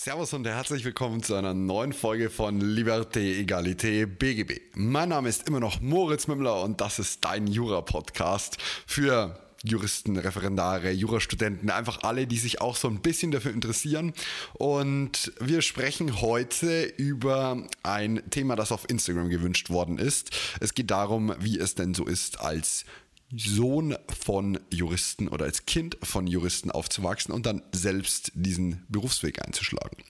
Servus und herzlich willkommen zu einer neuen Folge von Liberté, Egalité, BGB. Mein Name ist immer noch Moritz Mümmler und das ist dein Jura-Podcast für Juristen, Referendare, Jurastudenten, einfach alle, die sich auch so ein bisschen dafür interessieren. Und wir sprechen heute über ein Thema, das auf Instagram gewünscht worden ist. Es geht darum, wie es denn so ist, als Sohn von Juristen oder als Kind von Juristen aufzuwachsen und dann selbst diesen Berufsweg einzuschlagen.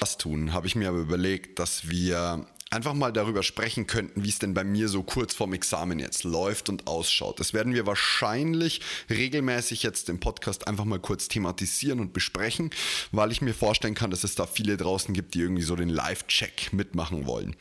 Das tun, habe ich mir aber überlegt, dass wir einfach mal darüber sprechen könnten, wie es denn bei mir so kurz vorm Examen jetzt läuft und ausschaut. Das werden wir wahrscheinlich regelmäßig jetzt im Podcast einfach mal kurz thematisieren und besprechen, weil ich mir vorstellen kann, dass es da viele draußen gibt, die irgendwie so den Live-Check mitmachen wollen.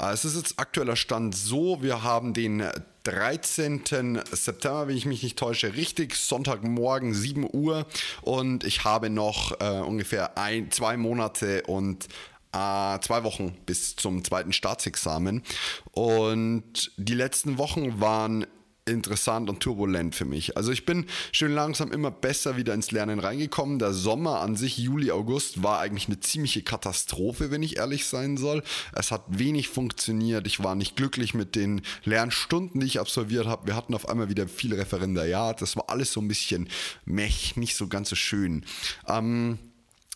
Äh, es ist jetzt aktueller Stand so, wir haben den 13. September, wenn ich mich nicht täusche, richtig, Sonntagmorgen 7 Uhr und ich habe noch äh, ungefähr ein, zwei Monate und äh, zwei Wochen bis zum zweiten Staatsexamen. Und die letzten Wochen waren interessant und turbulent für mich. Also ich bin schön langsam immer besser wieder ins Lernen reingekommen. Der Sommer an sich, Juli, August, war eigentlich eine ziemliche Katastrophe, wenn ich ehrlich sein soll. Es hat wenig funktioniert. Ich war nicht glücklich mit den Lernstunden, die ich absolviert habe. Wir hatten auf einmal wieder viel Referendariat. Das war alles so ein bisschen mech, nicht so ganz so schön. Ähm,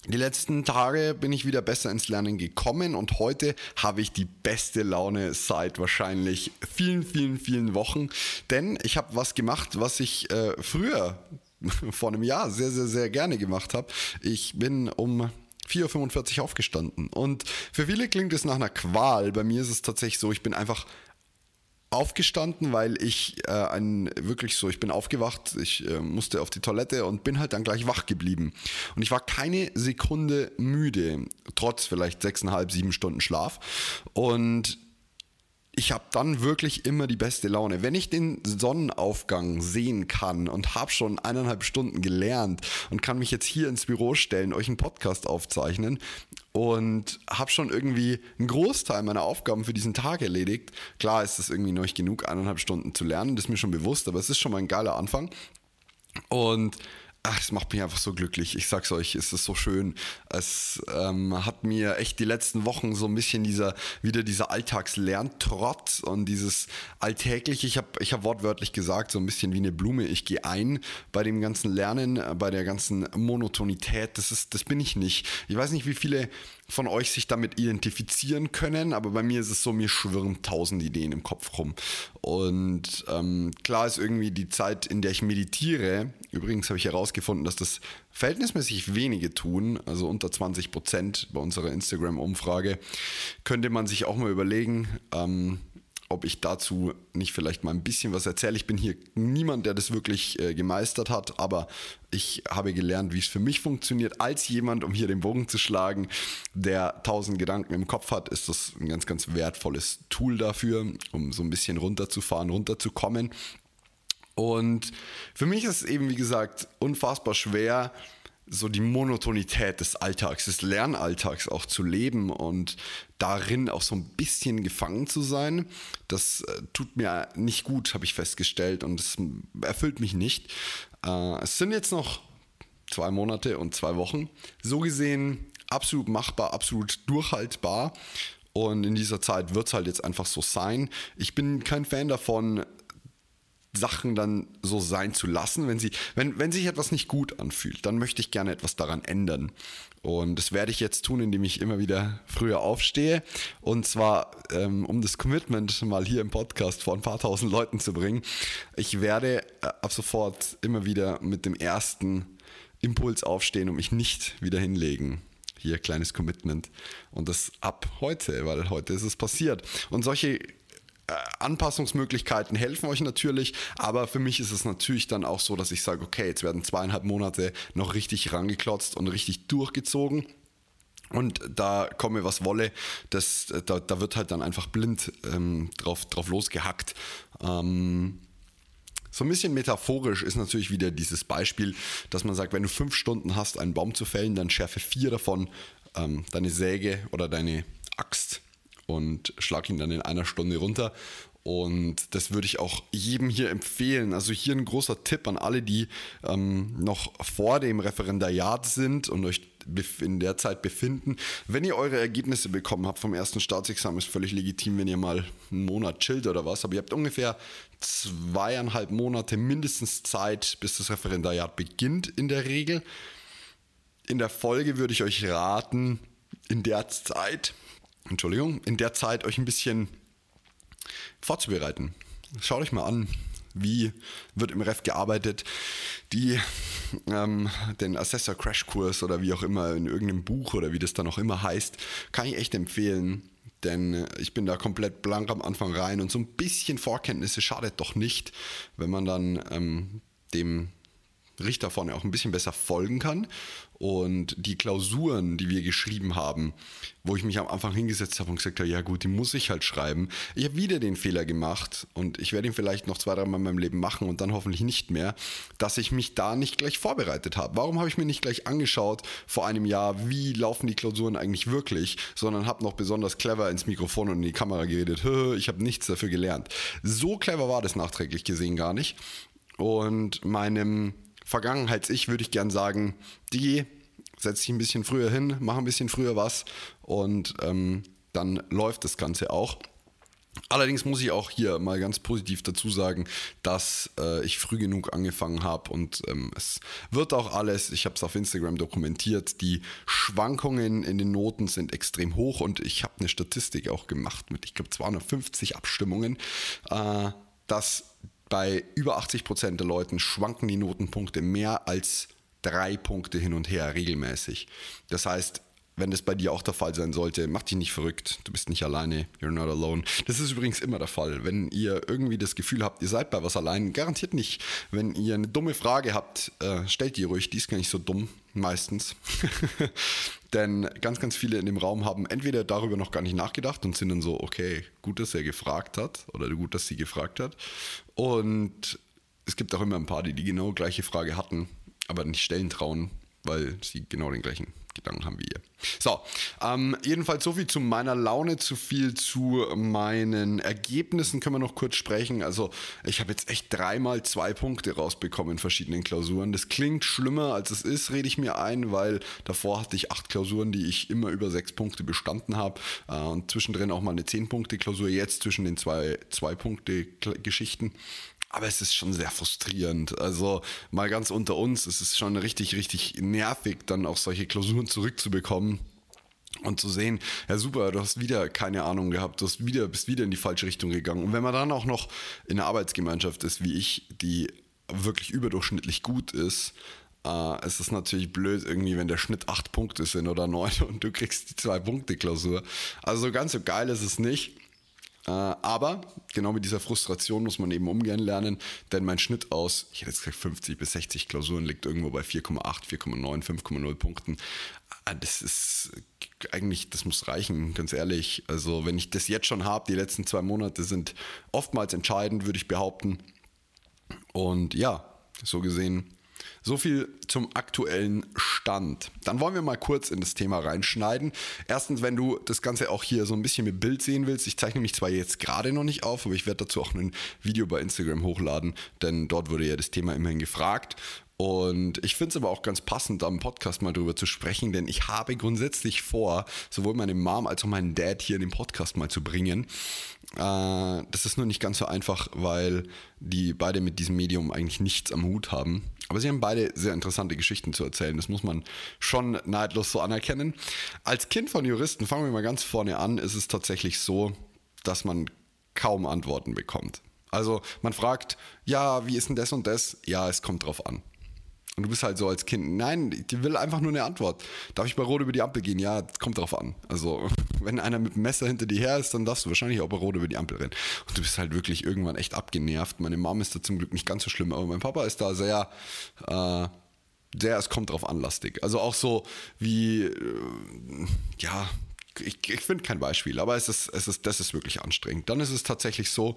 die letzten Tage bin ich wieder besser ins Lernen gekommen und heute habe ich die beste Laune seit wahrscheinlich vielen, vielen, vielen Wochen. Denn ich habe was gemacht, was ich äh, früher vor einem Jahr sehr, sehr, sehr gerne gemacht habe. Ich bin um 4.45 Uhr aufgestanden. Und für viele klingt es nach einer Qual. Bei mir ist es tatsächlich so, ich bin einfach aufgestanden, weil ich äh, ein wirklich so, ich bin aufgewacht, ich äh, musste auf die Toilette und bin halt dann gleich wach geblieben. Und ich war keine Sekunde müde, trotz vielleicht sechseinhalb, sieben Stunden Schlaf. Und ich habe dann wirklich immer die beste Laune. Wenn ich den Sonnenaufgang sehen kann und habe schon eineinhalb Stunden gelernt und kann mich jetzt hier ins Büro stellen, euch einen Podcast aufzeichnen und habe schon irgendwie einen Großteil meiner Aufgaben für diesen Tag erledigt. Klar ist es irgendwie noch nicht genug, eineinhalb Stunden zu lernen, das ist mir schon bewusst, aber es ist schon mal ein geiler Anfang. Und ach, es macht mich einfach so glücklich. Ich sag's euch, es ist so schön. Es ähm, hat mir echt die letzten Wochen so ein bisschen dieser, wieder dieser Alltagslerntrotz und dieses alltägliche, ich habe ich hab wortwörtlich gesagt, so ein bisschen wie eine Blume, ich gehe ein bei dem ganzen Lernen, äh, bei der ganzen Monotonität. Das ist, das bin ich nicht. Ich weiß nicht, wie viele von euch sich damit identifizieren können, aber bei mir ist es so, mir schwirren tausend Ideen im Kopf rum. Und ähm, klar ist irgendwie die Zeit, in der ich meditiere, übrigens habe ich herausgefunden, dass das verhältnismäßig wenige tun, also unter 20 Prozent bei unserer Instagram-Umfrage, könnte man sich auch mal überlegen, ähm, ob ich dazu nicht vielleicht mal ein bisschen was erzähle. Ich bin hier niemand, der das wirklich äh, gemeistert hat, aber ich habe gelernt, wie es für mich funktioniert. Als jemand, um hier den Bogen zu schlagen, der tausend Gedanken im Kopf hat, ist das ein ganz, ganz wertvolles Tool dafür, um so ein bisschen runterzufahren, runterzukommen. Und für mich ist es eben, wie gesagt, unfassbar schwer, so die Monotonität des Alltags, des Lernalltags auch zu leben und darin auch so ein bisschen gefangen zu sein. Das äh, tut mir nicht gut, habe ich festgestellt und es erfüllt mich nicht. Äh, es sind jetzt noch zwei Monate und zwei Wochen. So gesehen absolut machbar, absolut durchhaltbar. Und in dieser Zeit wird es halt jetzt einfach so sein. Ich bin kein Fan davon, Sachen dann so sein zu lassen. Wenn, sie, wenn, wenn sich etwas nicht gut anfühlt, dann möchte ich gerne etwas daran ändern. Und das werde ich jetzt tun, indem ich immer wieder früher aufstehe. Und zwar, ähm, um das Commitment mal hier im Podcast vor ein paar tausend Leuten zu bringen. Ich werde äh, ab sofort immer wieder mit dem ersten Impuls aufstehen und mich nicht wieder hinlegen hier kleines Commitment und das ab heute, weil heute ist es passiert. Und solche Anpassungsmöglichkeiten helfen euch natürlich, aber für mich ist es natürlich dann auch so, dass ich sage, okay, jetzt werden zweieinhalb Monate noch richtig rangeklotzt und richtig durchgezogen. Und da komme was wolle, das, da, da wird halt dann einfach blind ähm, drauf, drauf losgehackt. Ähm, so ein bisschen metaphorisch ist natürlich wieder dieses Beispiel, dass man sagt, wenn du fünf Stunden hast, einen Baum zu fällen, dann schärfe vier davon ähm, deine Säge oder deine Axt und schlag ihn dann in einer Stunde runter. Und das würde ich auch jedem hier empfehlen. Also hier ein großer Tipp an alle, die ähm, noch vor dem Referendariat sind und euch in der Zeit befinden. Wenn ihr eure Ergebnisse bekommen habt vom ersten Staatsexamen, ist völlig legitim, wenn ihr mal einen Monat chillt oder was. Aber ihr habt ungefähr zweieinhalb Monate mindestens Zeit, bis das Referendariat beginnt in der Regel. In der Folge würde ich euch raten, in der Zeit, Entschuldigung, in der Zeit euch ein bisschen vorzubereiten. Schaut euch mal an, wie wird im Ref gearbeitet, die, ähm, den Assessor Crash Kurs oder wie auch immer in irgendeinem Buch oder wie das dann auch immer heißt, kann ich echt empfehlen. Denn ich bin da komplett blank am Anfang rein und so ein bisschen Vorkenntnisse schadet doch nicht, wenn man dann ähm, dem Richter vorne auch ein bisschen besser folgen kann. Und die Klausuren, die wir geschrieben haben, wo ich mich am Anfang hingesetzt habe und gesagt habe, ja gut, die muss ich halt schreiben. Ich habe wieder den Fehler gemacht und ich werde ihn vielleicht noch zwei, drei Mal in meinem Leben machen und dann hoffentlich nicht mehr, dass ich mich da nicht gleich vorbereitet habe. Warum habe ich mir nicht gleich angeschaut vor einem Jahr, wie laufen die Klausuren eigentlich wirklich, sondern habe noch besonders clever ins Mikrofon und in die Kamera geredet. Ich habe nichts dafür gelernt. So clever war das nachträglich gesehen gar nicht. Und meinem Vergangenheits-Ich würde ich gern sagen, die setzt sich ein bisschen früher hin, mach ein bisschen früher was und ähm, dann läuft das Ganze auch. Allerdings muss ich auch hier mal ganz positiv dazu sagen, dass äh, ich früh genug angefangen habe und ähm, es wird auch alles, ich habe es auf Instagram dokumentiert, die Schwankungen in den Noten sind extrem hoch und ich habe eine Statistik auch gemacht mit, ich glaube, 250 Abstimmungen, äh, dass bei über 80 Prozent der Leuten schwanken die Notenpunkte mehr als drei Punkte hin und her regelmäßig. Das heißt, wenn das bei dir auch der Fall sein sollte, mach dich nicht verrückt. Du bist nicht alleine. You're not alone. Das ist übrigens immer der Fall. Wenn ihr irgendwie das Gefühl habt, ihr seid bei was allein, garantiert nicht. Wenn ihr eine dumme Frage habt, äh, stellt die ruhig. Die ist gar nicht so dumm, meistens. Denn ganz, ganz viele in dem Raum haben entweder darüber noch gar nicht nachgedacht und sind dann so, okay, gut, dass er gefragt hat oder gut, dass sie gefragt hat. Und es gibt auch immer ein paar, die die genau gleiche Frage hatten, aber nicht stellen trauen, weil sie genau den gleichen Gedanken haben wie ihr. So, ähm, jedenfalls so viel zu meiner Laune, zu viel zu meinen Ergebnissen können wir noch kurz sprechen. Also ich habe jetzt echt dreimal zwei Punkte rausbekommen in verschiedenen Klausuren. Das klingt schlimmer als es ist, rede ich mir ein, weil davor hatte ich acht Klausuren, die ich immer über sechs Punkte bestanden habe äh, und zwischendrin auch mal eine zehn Punkte Klausur jetzt zwischen den zwei zwei Punkte Geschichten. Aber es ist schon sehr frustrierend. Also mal ganz unter uns, es ist schon richtig, richtig nervig, dann auch solche Klausuren zurückzubekommen. Und zu sehen, ja super, du hast wieder keine Ahnung gehabt, du hast wieder, bist wieder in die falsche Richtung gegangen. Und wenn man dann auch noch in einer Arbeitsgemeinschaft ist, wie ich, die wirklich überdurchschnittlich gut ist, äh, es ist natürlich blöd irgendwie, wenn der Schnitt acht Punkte sind oder neun und du kriegst die zwei Punkte Klausur. Also ganz so geil ist es nicht. Äh, aber genau mit dieser Frustration muss man eben umgehen lernen, denn mein Schnitt aus, ich hätte jetzt gesagt 50 bis 60 Klausuren liegt irgendwo bei 4,8, 4,9, 5,0 Punkten. Ah, das ist eigentlich, das muss reichen, ganz ehrlich. Also wenn ich das jetzt schon habe, die letzten zwei Monate sind oftmals entscheidend, würde ich behaupten. Und ja, so gesehen so viel zum aktuellen Stand. Dann wollen wir mal kurz in das Thema reinschneiden. Erstens, wenn du das Ganze auch hier so ein bisschen mit Bild sehen willst, ich zeichne mich zwar jetzt gerade noch nicht auf, aber ich werde dazu auch ein Video bei Instagram hochladen, denn dort wurde ja das Thema immerhin gefragt. Und ich finde es aber auch ganz passend, am Podcast mal drüber zu sprechen, denn ich habe grundsätzlich vor, sowohl meine Mom als auch meinen Dad hier in den Podcast mal zu bringen. Äh, das ist nur nicht ganz so einfach, weil die beide mit diesem Medium eigentlich nichts am Hut haben. Aber sie haben beide sehr interessante Geschichten zu erzählen. Das muss man schon neidlos so anerkennen. Als Kind von Juristen, fangen wir mal ganz vorne an, ist es tatsächlich so, dass man kaum Antworten bekommt. Also man fragt, ja, wie ist denn das und das? Ja, es kommt drauf an. Und du bist halt so als Kind, nein, die will einfach nur eine Antwort. Darf ich bei Rot über die Ampel gehen? Ja, kommt drauf an. Also, wenn einer mit dem Messer hinter dir her ist, dann darfst du wahrscheinlich auch bei Rot über die Ampel rennen. Und du bist halt wirklich irgendwann echt abgenervt. Meine Mom ist da zum Glück nicht ganz so schlimm, aber mein Papa ist da sehr, äh, sehr, es kommt drauf an, lastig. Also auch so wie, äh, ja, ich, ich finde kein Beispiel, aber es ist, es ist, das ist wirklich anstrengend. Dann ist es tatsächlich so,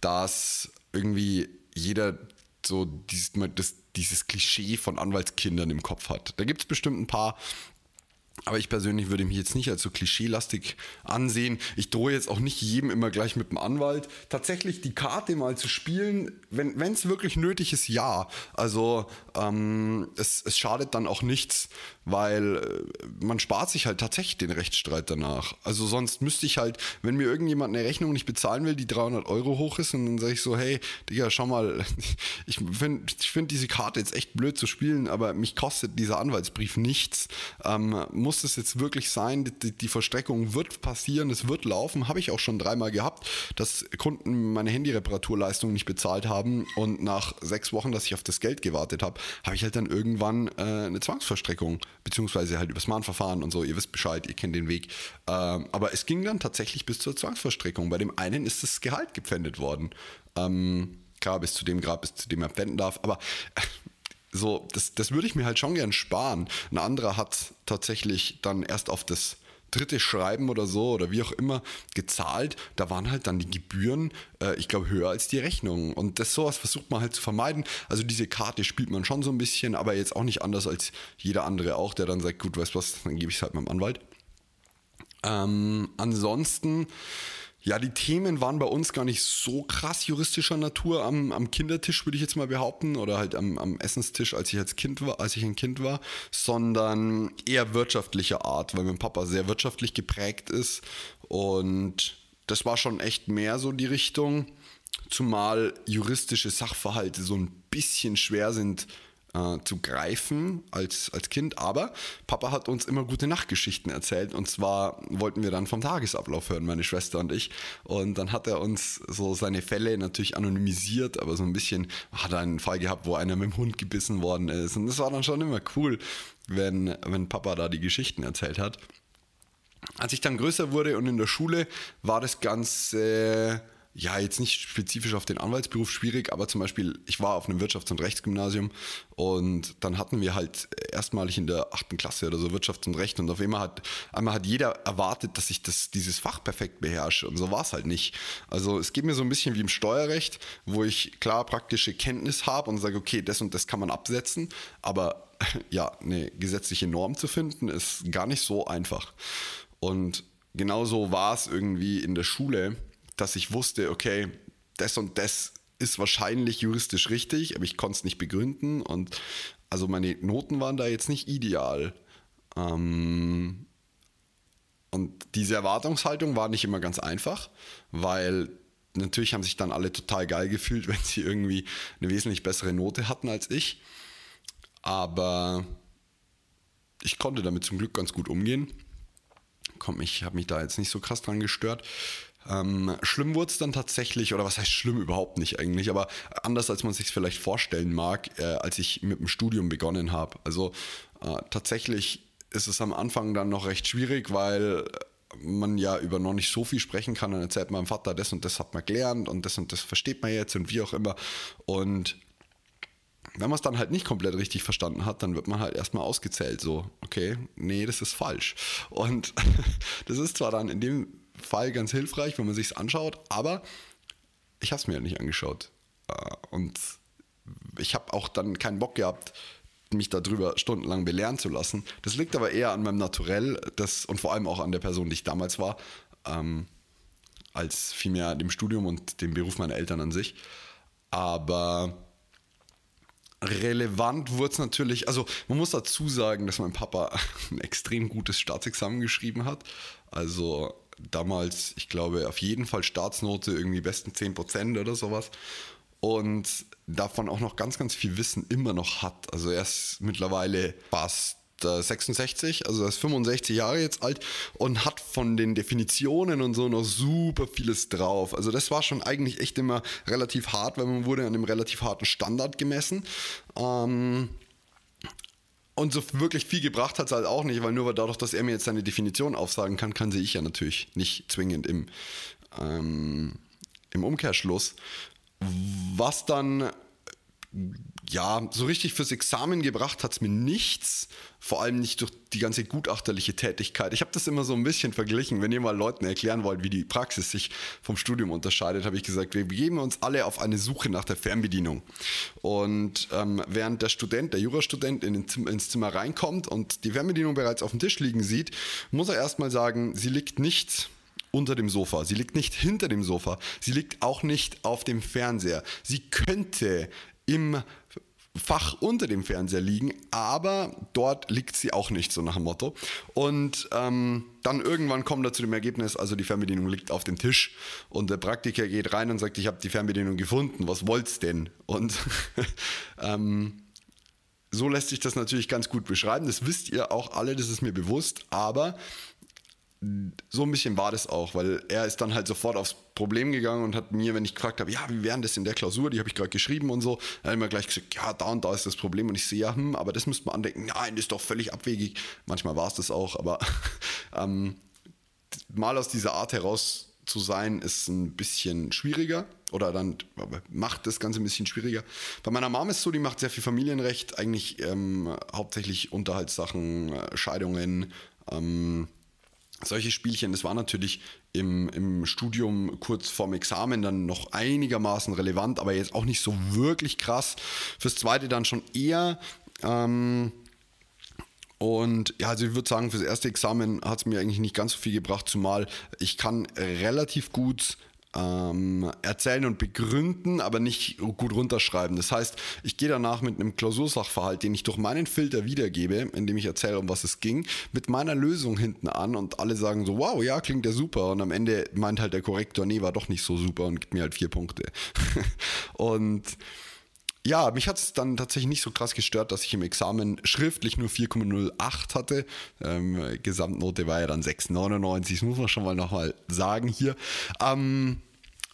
dass irgendwie jeder so dieses, dieses Klischee von Anwaltskindern im Kopf hat. Da gibt es bestimmt ein paar, aber ich persönlich würde mich jetzt nicht als so klischeelastig ansehen. Ich drohe jetzt auch nicht jedem immer gleich mit dem Anwalt. Tatsächlich die Karte mal zu spielen, wenn es wirklich nötig ist, ja. Also ähm, es, es schadet dann auch nichts, weil äh, man spart sich halt tatsächlich den Rechtsstreit danach. Also sonst müsste ich halt, wenn mir irgendjemand eine Rechnung nicht bezahlen will, die 300 Euro hoch ist, und dann sage ich so, hey, Digga, schau mal, ich finde ich find diese Karte jetzt echt blöd zu spielen, aber mich kostet dieser Anwaltsbrief nichts. Ähm, muss es jetzt wirklich sein? Die, die Verstreckung wird passieren, es wird laufen, habe ich auch schon dreimal gehabt, dass Kunden meine Handyreparaturleistung nicht bezahlt haben und nach sechs Wochen, dass ich auf das Geld gewartet habe, habe ich halt dann irgendwann äh, eine Zwangsverstreckung beziehungsweise halt übers Mahnverfahren und so, ihr wisst Bescheid, ihr kennt den Weg. Ähm, aber es ging dann tatsächlich bis zur Zwangsverstreckung. Bei dem einen ist das Gehalt gepfändet worden. Ähm, klar, bis zu dem Grad, bis zu dem er pfänden darf, aber äh, so, das, das würde ich mir halt schon gern sparen. Ein anderer hat tatsächlich dann erst auf das dritte Schreiben oder so oder wie auch immer gezahlt, da waren halt dann die Gebühren, äh, ich glaube, höher als die Rechnungen. Und das sowas versucht man halt zu vermeiden. Also diese Karte spielt man schon so ein bisschen, aber jetzt auch nicht anders als jeder andere auch, der dann sagt, gut, weißt du was, dann gebe ich es halt meinem Anwalt. Ähm, ansonsten ja, die Themen waren bei uns gar nicht so krass juristischer Natur am, am Kindertisch, würde ich jetzt mal behaupten, oder halt am, am, Essenstisch, als ich als Kind war, als ich ein Kind war, sondern eher wirtschaftlicher Art, weil mein Papa sehr wirtschaftlich geprägt ist. Und das war schon echt mehr so die Richtung, zumal juristische Sachverhalte so ein bisschen schwer sind äh, zu greifen als, als Kind. Aber Papa hat uns immer gute Nachtgeschichten erzählt. Und zwar wollten wir dann vom Tagesablauf hören, meine Schwester und ich. Und dann hat er uns so seine Fälle natürlich anonymisiert, aber so ein bisschen hat er einen Fall gehabt, wo einer mit dem Hund gebissen worden ist. Und das war dann schon immer cool, wenn, wenn Papa da die Geschichten erzählt hat. Als ich dann größer wurde und in der Schule war das Ganze ja, jetzt nicht spezifisch auf den Anwaltsberuf schwierig, aber zum Beispiel, ich war auf einem Wirtschafts- und Rechtsgymnasium und dann hatten wir halt erstmalig in der achten Klasse oder so Wirtschafts- und Recht und auf einmal hat, einmal hat jeder erwartet, dass ich das, dieses Fach perfekt beherrsche und so war es halt nicht. Also es geht mir so ein bisschen wie im Steuerrecht, wo ich klar praktische Kenntnis habe und sage, okay, das und das kann man absetzen, aber ja, eine gesetzliche Norm zu finden, ist gar nicht so einfach. Und genauso war es irgendwie in der Schule dass ich wusste, okay, das und das ist wahrscheinlich juristisch richtig, aber ich konnte es nicht begründen und also meine Noten waren da jetzt nicht ideal. Ähm, und diese Erwartungshaltung war nicht immer ganz einfach, weil natürlich haben sich dann alle total geil gefühlt, wenn sie irgendwie eine wesentlich bessere Note hatten als ich. Aber ich konnte damit zum Glück ganz gut umgehen. Ich habe mich da jetzt nicht so krass dran gestört. Ähm, schlimm wurde es dann tatsächlich, oder was heißt schlimm überhaupt nicht eigentlich, aber anders als man sich vielleicht vorstellen mag, äh, als ich mit dem Studium begonnen habe. Also äh, tatsächlich ist es am Anfang dann noch recht schwierig, weil man ja über noch nicht so viel sprechen kann. Dann erzählt meinem Vater, das und das hat man gelernt und das und das versteht man jetzt und wie auch immer. Und wenn man es dann halt nicht komplett richtig verstanden hat, dann wird man halt erstmal ausgezählt. So, okay, nee, das ist falsch. Und das ist zwar dann in dem Fall ganz hilfreich, wenn man sich es anschaut, aber ich habe es mir ja nicht angeschaut. Äh, und ich habe auch dann keinen Bock gehabt, mich darüber stundenlang belehren zu lassen. Das liegt aber eher an meinem Naturell das, und vor allem auch an der Person, die ich damals war, ähm, als vielmehr dem Studium und dem Beruf meiner Eltern an sich. Aber relevant wurde es natürlich, also man muss dazu sagen, dass mein Papa ein extrem gutes Staatsexamen geschrieben hat. Also damals, ich glaube, auf jeden Fall Staatsnote, irgendwie besten 10% oder sowas. Und davon auch noch ganz, ganz viel Wissen immer noch hat. Also er ist mittlerweile fast 66, also er ist 65 Jahre jetzt alt und hat von den Definitionen und so noch super vieles drauf. Also das war schon eigentlich echt immer relativ hart, weil man wurde an einem relativ harten Standard gemessen. Ähm, und so wirklich viel gebracht hat es halt auch nicht, weil nur dadurch, dass er mir jetzt seine Definition aufsagen kann, kann sie ich ja natürlich nicht zwingend im, ähm, im Umkehrschluss. Was dann ja, so richtig fürs Examen gebracht hat es mir nichts. Vor allem nicht durch die ganze gutachterliche Tätigkeit. Ich habe das immer so ein bisschen verglichen. Wenn ihr mal Leuten erklären wollt, wie die Praxis sich vom Studium unterscheidet, habe ich gesagt, wir begeben uns alle auf eine Suche nach der Fernbedienung. Und ähm, während der Student, der Jurastudent in Zimmer, ins Zimmer reinkommt und die Fernbedienung bereits auf dem Tisch liegen sieht, muss er erstmal sagen, sie liegt nicht unter dem Sofa. Sie liegt nicht hinter dem Sofa. Sie liegt auch nicht auf dem Fernseher. Sie könnte im Fach unter dem Fernseher liegen, aber dort liegt sie auch nicht, so nach dem Motto. Und ähm, dann irgendwann kommt er zu dem Ergebnis, also die Fernbedienung liegt auf dem Tisch und der Praktiker geht rein und sagt, ich habe die Fernbedienung gefunden, was wollt's denn? Und ähm, so lässt sich das natürlich ganz gut beschreiben, das wisst ihr auch alle, das ist mir bewusst, aber so ein bisschen war das auch, weil er ist dann halt sofort aufs Problem gegangen und hat mir, wenn ich gefragt habe, ja, wie wären das in der Klausur, die habe ich gerade geschrieben und so, dann hat er gleich gesagt, ja, da und da ist das Problem und ich sehe, ja, hm, aber das müsste man andenken, nein, das ist doch völlig abwegig. Manchmal war es das auch, aber ähm, mal aus dieser Art heraus zu sein, ist ein bisschen schwieriger oder dann macht das Ganze ein bisschen schwieriger. Bei meiner Mom ist es so, die macht sehr viel Familienrecht, eigentlich ähm, hauptsächlich Unterhaltssachen, äh, Scheidungen, ähm, solche Spielchen, das war natürlich im, im Studium kurz vorm Examen dann noch einigermaßen relevant, aber jetzt auch nicht so wirklich krass. Fürs zweite dann schon eher. Ähm, und ja, also ich würde sagen, fürs erste Examen hat es mir eigentlich nicht ganz so viel gebracht, zumal ich kann relativ gut ähm, erzählen und begründen, aber nicht gut runterschreiben. Das heißt, ich gehe danach mit einem Klausursachverhalt, den ich durch meinen Filter wiedergebe, indem ich erzähle, um was es ging, mit meiner Lösung hinten an und alle sagen so, wow, ja, klingt ja super. Und am Ende meint halt der Korrektor, nee, war doch nicht so super und gibt mir halt vier Punkte. und ja, mich hat es dann tatsächlich nicht so krass gestört, dass ich im Examen schriftlich nur 4,08 hatte. Ähm, Gesamtnote war ja dann 6,99, das muss man schon mal nochmal sagen hier. Ähm,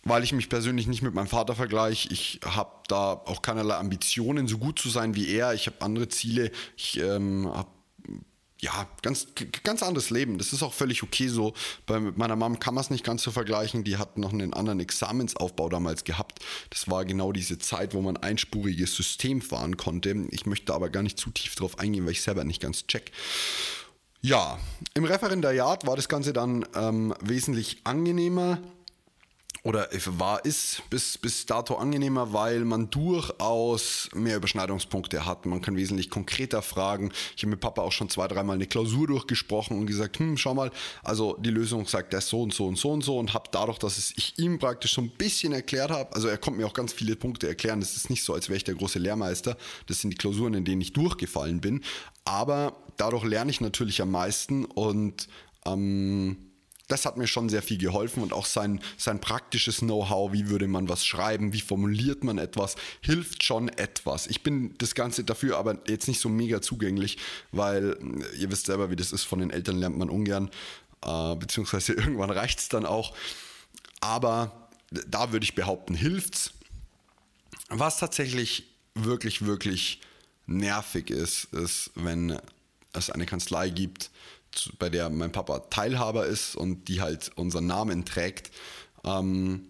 weil ich mich persönlich nicht mit meinem Vater vergleiche. Ich habe da auch keinerlei Ambitionen, so gut zu sein wie er. Ich habe andere Ziele. Ich ähm, habe ja, ganz, ganz anderes Leben. Das ist auch völlig okay so. Bei meiner Mom kann man es nicht ganz so vergleichen. Die hat noch einen anderen Examensaufbau damals gehabt. Das war genau diese Zeit, wo man einspuriges System fahren konnte. Ich möchte aber gar nicht zu tief drauf eingehen, weil ich selber nicht ganz check. Ja, im Referendariat war das Ganze dann ähm, wesentlich angenehmer oder war, ist bis, bis dato angenehmer, weil man durchaus mehr Überschneidungspunkte hat. Man kann wesentlich konkreter fragen. Ich habe mit Papa auch schon zwei, dreimal eine Klausur durchgesprochen und gesagt, hm, schau mal, also die Lösung sagt das so und so und so und so und habe dadurch, dass ich ihm praktisch so ein bisschen erklärt habe, also er kommt mir auch ganz viele Punkte erklären. Das ist nicht so, als wäre ich der große Lehrmeister. Das sind die Klausuren, in denen ich durchgefallen bin. Aber dadurch lerne ich natürlich am meisten und ähm, das hat mir schon sehr viel geholfen und auch sein, sein praktisches Know-how, wie würde man was schreiben, wie formuliert man etwas, hilft schon etwas. Ich bin das Ganze dafür aber jetzt nicht so mega zugänglich, weil ihr wisst selber, wie das ist, von den Eltern lernt man ungern, äh, beziehungsweise irgendwann reicht es dann auch. Aber da würde ich behaupten, hilft's. Was tatsächlich wirklich, wirklich nervig ist, ist, wenn es eine Kanzlei gibt, bei der mein Papa Teilhaber ist und die halt unseren Namen trägt, ähm,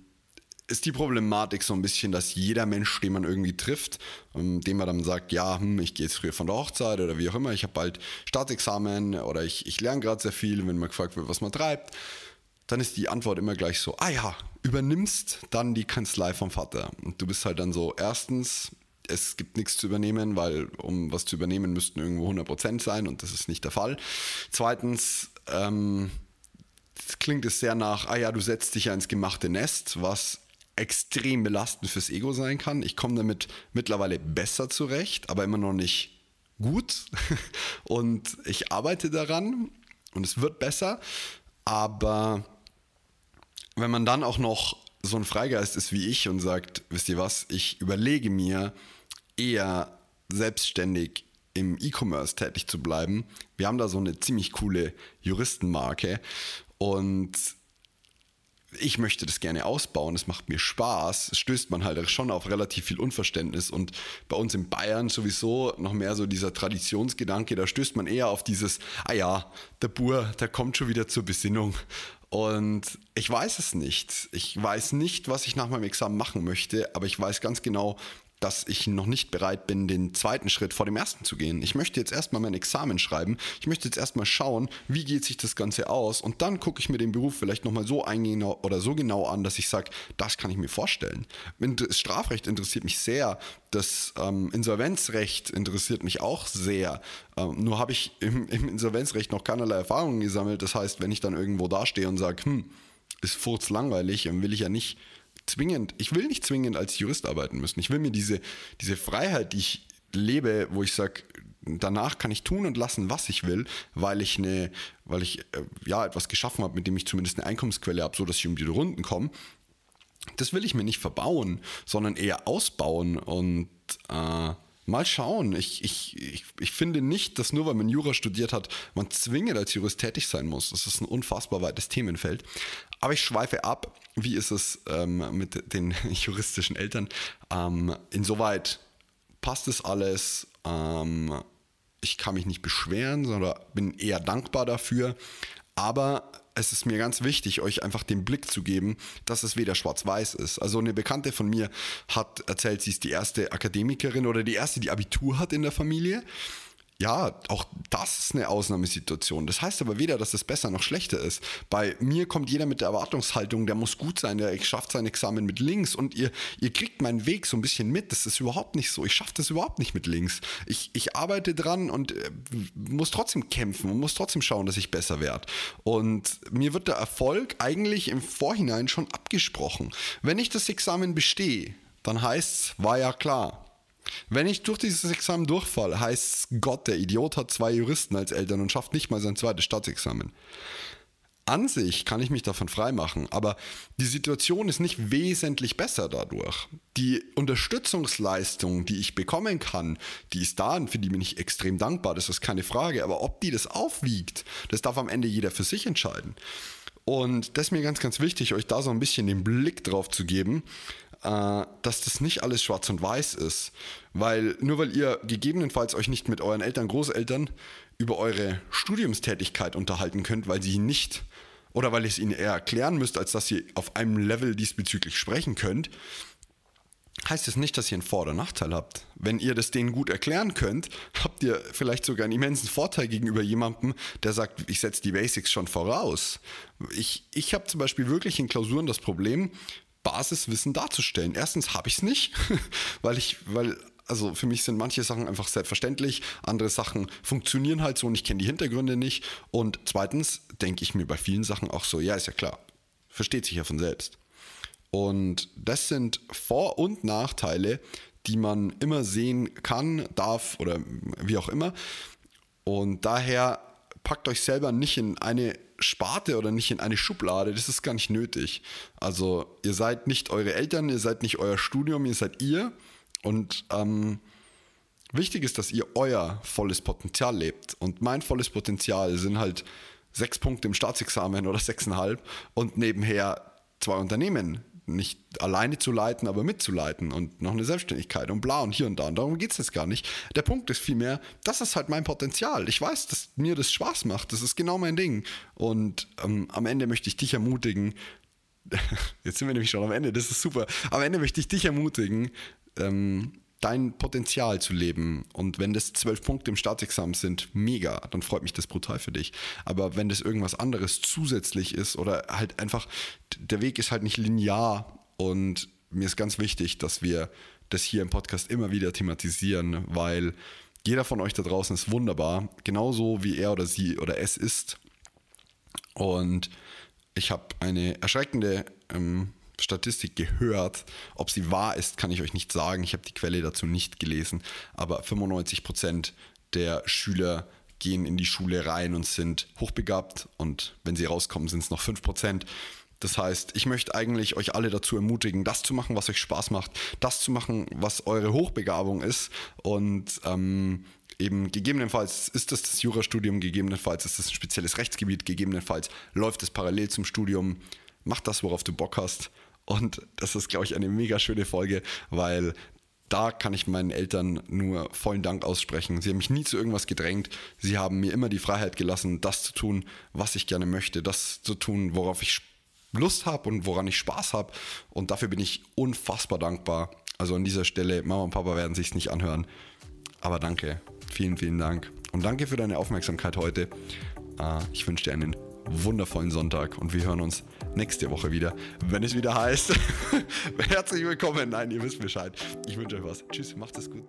ist die Problematik so ein bisschen, dass jeder Mensch, den man irgendwie trifft, ähm, dem man dann sagt, ja, hm, ich gehe jetzt früher von der Hochzeit oder wie auch immer, ich habe bald Staatsexamen oder ich, ich lerne gerade sehr viel, wenn man gefragt wird, was man treibt, dann ist die Antwort immer gleich so, ah ja, übernimmst dann die Kanzlei vom Vater. Und du bist halt dann so, erstens, es gibt nichts zu übernehmen, weil um was zu übernehmen müssten irgendwo 100% sein und das ist nicht der Fall. Zweitens ähm, klingt es sehr nach, ah ja, du setzt dich ja ins gemachte Nest, was extrem belastend fürs Ego sein kann. Ich komme damit mittlerweile besser zurecht, aber immer noch nicht gut und ich arbeite daran und es wird besser, aber wenn man dann auch noch so ein Freigeist ist wie ich und sagt, wisst ihr was, ich überlege mir, eher selbstständig im E-Commerce tätig zu bleiben. Wir haben da so eine ziemlich coole Juristenmarke und ich möchte das gerne ausbauen, es macht mir Spaß, es stößt man halt schon auf relativ viel Unverständnis und bei uns in Bayern sowieso noch mehr so dieser Traditionsgedanke, da stößt man eher auf dieses, ah ja, der Bur, der kommt schon wieder zur Besinnung und ich weiß es nicht. Ich weiß nicht, was ich nach meinem Examen machen möchte, aber ich weiß ganz genau, dass ich noch nicht bereit bin, den zweiten Schritt vor dem ersten zu gehen. Ich möchte jetzt erstmal mein Examen schreiben. Ich möchte jetzt erstmal schauen, wie geht sich das Ganze aus. Und dann gucke ich mir den Beruf vielleicht nochmal so eingehen oder so genau an, dass ich sage, das kann ich mir vorstellen. Das Strafrecht interessiert mich sehr. Das ähm, Insolvenzrecht interessiert mich auch sehr. Ähm, nur habe ich im, im Insolvenzrecht noch keinerlei Erfahrungen gesammelt. Das heißt, wenn ich dann irgendwo dastehe und sage, hm, ist furzlangweilig, dann will ich ja nicht zwingend, ich will nicht zwingend als Jurist arbeiten müssen. Ich will mir diese, diese Freiheit, die ich lebe, wo ich sage, danach kann ich tun und lassen, was ich will, weil ich eine, weil ich äh, ja etwas geschaffen habe, mit dem ich zumindest eine Einkommensquelle habe, so dass ich um die Runden komme. Das will ich mir nicht verbauen, sondern eher ausbauen und äh, Mal schauen. Ich, ich, ich, ich finde nicht, dass nur weil man Jura studiert hat, man zwingend als Jurist tätig sein muss. Das ist ein unfassbar weites Themenfeld. Aber ich schweife ab. Wie ist es ähm, mit den juristischen Eltern? Ähm, insoweit passt es alles. Ähm, ich kann mich nicht beschweren, sondern bin eher dankbar dafür. Aber es ist mir ganz wichtig, euch einfach den Blick zu geben, dass es weder schwarz-weiß ist. Also eine Bekannte von mir hat erzählt, sie ist die erste Akademikerin oder die erste, die Abitur hat in der Familie ja, auch das ist eine Ausnahmesituation. Das heißt aber weder, dass es besser noch schlechter ist. Bei mir kommt jeder mit der Erwartungshaltung, der muss gut sein, der schafft sein Examen mit links und ihr, ihr kriegt meinen Weg so ein bisschen mit. Das ist überhaupt nicht so. Ich schaffe das überhaupt nicht mit links. Ich, ich arbeite dran und äh, muss trotzdem kämpfen und muss trotzdem schauen, dass ich besser werde. Und mir wird der Erfolg eigentlich im Vorhinein schon abgesprochen. Wenn ich das Examen bestehe, dann heißt es, war ja klar. Wenn ich durch dieses Examen durchfalle, heißt Gott, der Idiot hat zwei Juristen als Eltern und schafft nicht mal sein zweites Staatsexamen. An sich kann ich mich davon freimachen, aber die Situation ist nicht wesentlich besser dadurch. Die Unterstützungsleistung, die ich bekommen kann, die ist da und für die bin ich extrem dankbar, das ist keine Frage. Aber ob die das aufwiegt, das darf am Ende jeder für sich entscheiden. Und das ist mir ganz, ganz wichtig, euch da so ein bisschen den Blick drauf zu geben, äh, dass das nicht alles schwarz und weiß ist. Weil nur weil ihr gegebenenfalls euch nicht mit euren Eltern, Großeltern über eure Studiumstätigkeit unterhalten könnt, weil sie nicht oder weil ihr es ihnen eher erklären müsst, als dass ihr auf einem Level diesbezüglich sprechen könnt, heißt es das nicht, dass ihr einen Vor- oder Nachteil habt. Wenn ihr das denen gut erklären könnt, habt ihr vielleicht sogar einen immensen Vorteil gegenüber jemandem, der sagt, ich setze die Basics schon voraus. Ich, ich habe zum Beispiel wirklich in Klausuren das Problem, Basiswissen darzustellen. Erstens habe ich es nicht, weil ich, weil also für mich sind manche Sachen einfach selbstverständlich, andere Sachen funktionieren halt so und ich kenne die Hintergründe nicht. Und zweitens denke ich mir bei vielen Sachen auch so, ja, ist ja klar, versteht sich ja von selbst. Und das sind Vor- und Nachteile, die man immer sehen kann, darf oder wie auch immer. Und daher packt euch selber nicht in eine Sparte oder nicht in eine Schublade, das ist gar nicht nötig. Also ihr seid nicht eure Eltern, ihr seid nicht euer Studium, ihr seid ihr. Und ähm, wichtig ist, dass ihr euer volles Potenzial lebt. Und mein volles Potenzial sind halt sechs Punkte im Staatsexamen oder sechseinhalb und nebenher zwei Unternehmen nicht alleine zu leiten, aber mitzuleiten und noch eine Selbstständigkeit und bla und hier und da. Und darum geht es jetzt gar nicht. Der Punkt ist vielmehr, das ist halt mein Potenzial. Ich weiß, dass mir das Spaß macht. Das ist genau mein Ding. Und ähm, am Ende möchte ich dich ermutigen, jetzt sind wir nämlich schon am Ende, das ist super. Am Ende möchte ich dich ermutigen, ähm, dein Potenzial zu leben. Und wenn das zwölf Punkte im Staatsexamen sind, mega, dann freut mich das brutal für dich. Aber wenn das irgendwas anderes zusätzlich ist oder halt einfach, der Weg ist halt nicht linear und mir ist ganz wichtig, dass wir das hier im Podcast immer wieder thematisieren, weil jeder von euch da draußen ist wunderbar, genauso wie er oder sie oder es ist. Und ich habe eine erschreckende ähm, Statistik gehört. Ob sie wahr ist, kann ich euch nicht sagen. Ich habe die Quelle dazu nicht gelesen. Aber 95 Prozent der Schüler gehen in die Schule rein und sind hochbegabt. Und wenn sie rauskommen, sind es noch 5 Prozent. Das heißt, ich möchte eigentlich euch alle dazu ermutigen, das zu machen, was euch Spaß macht, das zu machen, was eure Hochbegabung ist und ähm, eben gegebenenfalls ist das das Jurastudium, gegebenenfalls ist das ein spezielles Rechtsgebiet, gegebenenfalls läuft es parallel zum Studium. Mach das, worauf du Bock hast und das ist, glaube ich, eine mega schöne Folge, weil da kann ich meinen Eltern nur vollen Dank aussprechen. Sie haben mich nie zu irgendwas gedrängt. Sie haben mir immer die Freiheit gelassen, das zu tun, was ich gerne möchte, das zu tun, worauf ich Lust habe und woran ich Spaß habe. Und dafür bin ich unfassbar dankbar. Also an dieser Stelle, Mama und Papa werden sich nicht anhören. Aber danke. Vielen, vielen Dank. Und danke für deine Aufmerksamkeit heute. Äh, ich wünsche dir einen wundervollen Sonntag und wir hören uns nächste Woche wieder, wenn es wieder heißt. Herzlich willkommen. Nein, ihr wisst Bescheid. Ich wünsche euch was. Tschüss, macht es gut.